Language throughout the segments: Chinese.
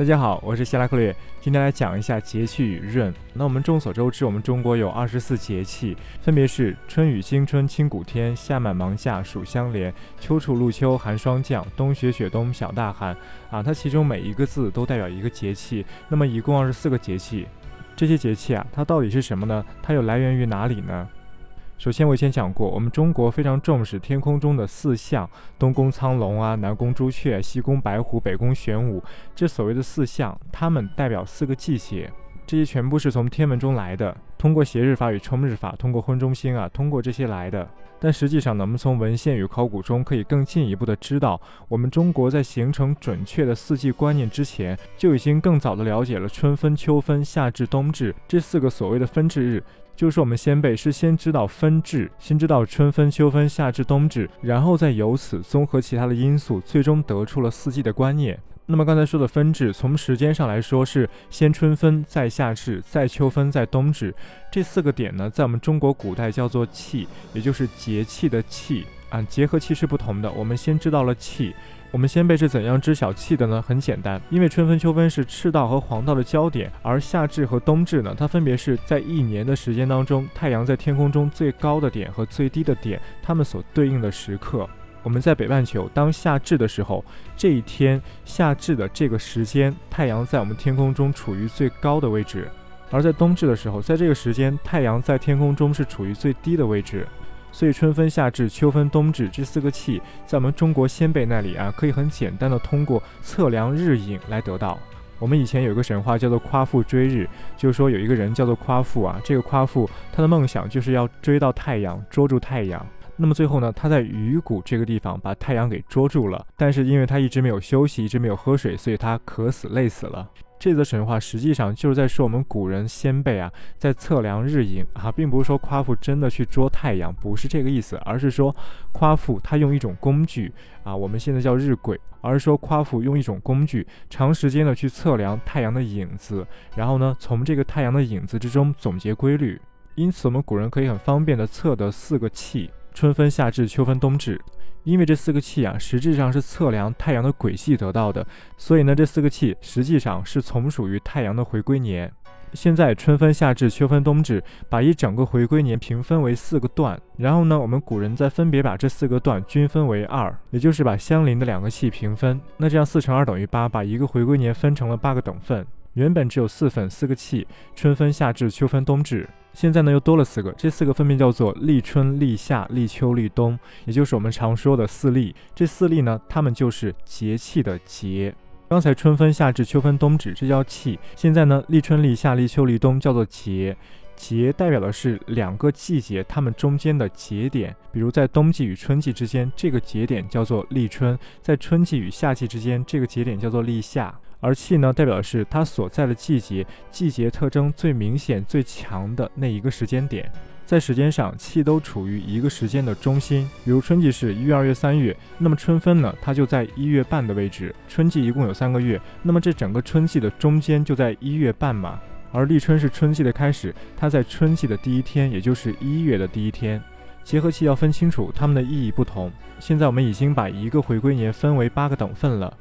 大家好，我是希拉克略，今天来讲一下节气与闰。那我们众所周知，我们中国有二十四节气，分别是春雨惊春清谷天，夏满芒夏暑相连，秋处露秋寒霜降，冬雪雪冬小大寒。啊，它其中每一个字都代表一个节气，那么一共二十四个节气。这些节气啊，它到底是什么呢？它又来源于哪里呢？首先，我以前讲过，我们中国非常重视天空中的四象：东宫苍龙啊，南宫朱雀，西宫白虎，北宫玄武。这所谓的四象，它们代表四个季节，这些全部是从天文中来的，通过斜日法与冲日法，通过昏中心啊，通过这些来的。但实际上呢，我们从文献与考古中可以更进一步的知道，我们中国在形成准确的四季观念之前，就已经更早的了解了春分、秋分、夏至、冬至这四个所谓的分至日。就是我们先辈是先知道分至，先知道春分、秋分、夏至、冬至，然后再由此综合其他的因素，最终得出了四季的观念。那么刚才说的分至，从时间上来说是先春分，再夏至，再秋分，再冬至，这四个点呢，在我们中国古代叫做气，也就是节气的气啊。节和气是不同的，我们先知道了气。我们先辈是怎样知晓气的呢？很简单，因为春分、秋分是赤道和黄道的交点，而夏至和冬至呢，它分别是在一年的时间当中，太阳在天空中最高的点和最低的点，它们所对应的时刻。我们在北半球，当夏至的时候，这一天夏至的这个时间，太阳在我们天空中处于最高的位置；而在冬至的时候，在这个时间，太阳在天空中是处于最低的位置。所以春分、夏至、秋分、冬至这四个气，在我们中国先辈那里啊，可以很简单的通过测量日影来得到。我们以前有一个神话叫做夸父追日，就是说有一个人叫做夸父啊，这个夸父他的梦想就是要追到太阳，捉住太阳。那么最后呢，他在鱼谷这个地方把太阳给捉住了，但是因为他一直没有休息，一直没有喝水，所以他渴死累死了。这则神话实际上就是在说我们古人先辈啊，在测量日影啊，并不是说夸父真的去捉太阳，不是这个意思，而是说夸父他用一种工具啊，我们现在叫日晷，而是说夸父用一种工具，长时间的去测量太阳的影子，然后呢，从这个太阳的影子之中总结规律，因此我们古人可以很方便的测得四个气：春分、夏至、秋分、冬至。因为这四个气啊，实质上是测量太阳的轨迹得到的，所以呢，这四个气实际上是从属于太阳的回归年。现在春分、夏至、秋分、冬至，把一整个回归年平分为四个段，然后呢，我们古人再分别把这四个段均分为二，也就是把相邻的两个气平分。那这样四乘二等于八，把一个回归年分成了八个等份。原本只有四份，四个气：春分、夏至、秋分、冬至。现在呢，又多了四个，这四个分别叫做立春、立夏、立秋、立冬，也就是我们常说的四立。这四立呢，它们就是节气的节。刚才春分、夏至、秋分、冬至，这叫气；现在呢，立春、立夏、立秋、立冬叫做节。节代表的是两个季节它们中间的节点，比如在冬季与春季之间，这个节点叫做立春；在春季与夏季之间，这个节点叫做立夏。而气呢，代表的是它所在的季节，季节特征最明显、最强的那一个时间点。在时间上，气都处于一个时间的中心。比如春季是一月、二月、三月，那么春分呢，它就在一月半的位置。春季一共有三个月，那么这整个春季的中间就在一月半嘛。而立春是春季的开始，它在春季的第一天，也就是一月的第一天。结合气要分清楚，它们的意义不同。现在我们已经把一个回归年分为八个等份了。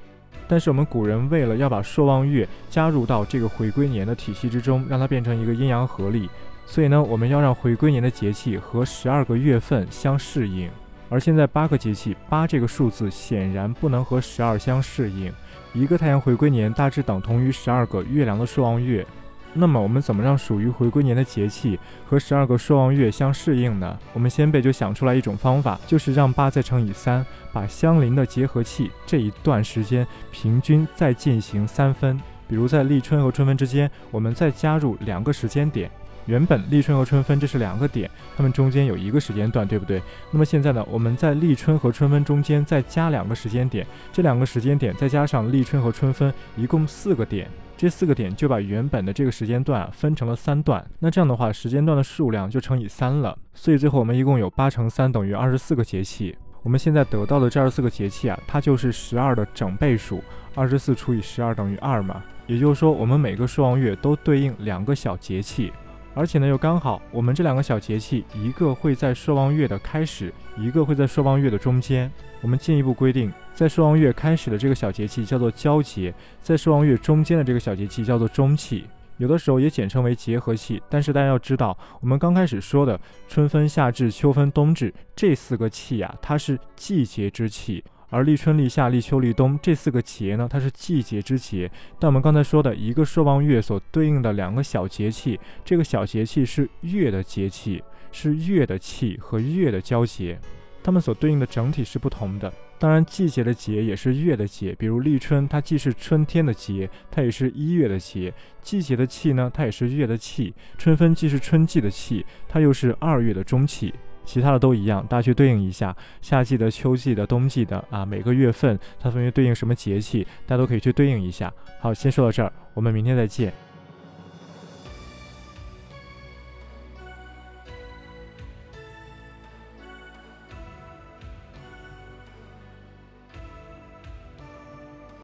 但是我们古人为了要把朔望月加入到这个回归年的体系之中，让它变成一个阴阳合历，所以呢，我们要让回归年的节气和十二个月份相适应。而现在八个节气，八这个数字显然不能和十二相适应。一个太阳回归年大致等同于十二个月亮的朔望月。那么我们怎么让属于回归年的节气和十二个朔望月相适应呢？我们先辈就想出来一种方法，就是让八再乘以三，把相邻的结合器这一段时间平均再进行三分。比如在立春和春分之间，我们再加入两个时间点。原本立春和春分这是两个点，它们中间有一个时间段，对不对？那么现在呢，我们在立春和春分中间再加两个时间点，这两个时间点再加上立春和春分，一共四个点。这四个点就把原本的这个时间段啊分成了三段，那这样的话，时间段的数量就乘以三了。所以最后我们一共有八乘三等于二十四个节气。我们现在得到的这二十四个节气啊，它就是十二的整倍数，二十四除以十二等于二嘛。也就是说，我们每个朔望月都对应两个小节气。而且呢又刚好，我们这两个小节气，一个会在朔望月的开始，一个会在朔望月的中间。我们进一步规定，在朔望月开始的这个小节气叫做交节，在朔望月中间的这个小节气叫做中气。有的时候也简称为结合气，但是大家要知道，我们刚开始说的春分、夏至、秋分、冬至这四个气呀，它是季节之气；而立春、立夏、立秋、立冬这四个节呢，它是季节之节。但我们刚才说的一个朔望月所对应的两个小节气，这个小节气是月的节气，是月的气和月的交节，它们所对应的整体是不同的。当然，季节的节也是月的节，比如立春，它既是春天的节，它也是一月的节。季节的气呢，它也是月的气。春分既是春季的气，它又是二月的中气。其他的都一样，大家去对应一下，夏季的、秋季的、冬季的啊，每个月份它分别对应什么节气，大家都可以去对应一下。好，先说到这儿，我们明天再见。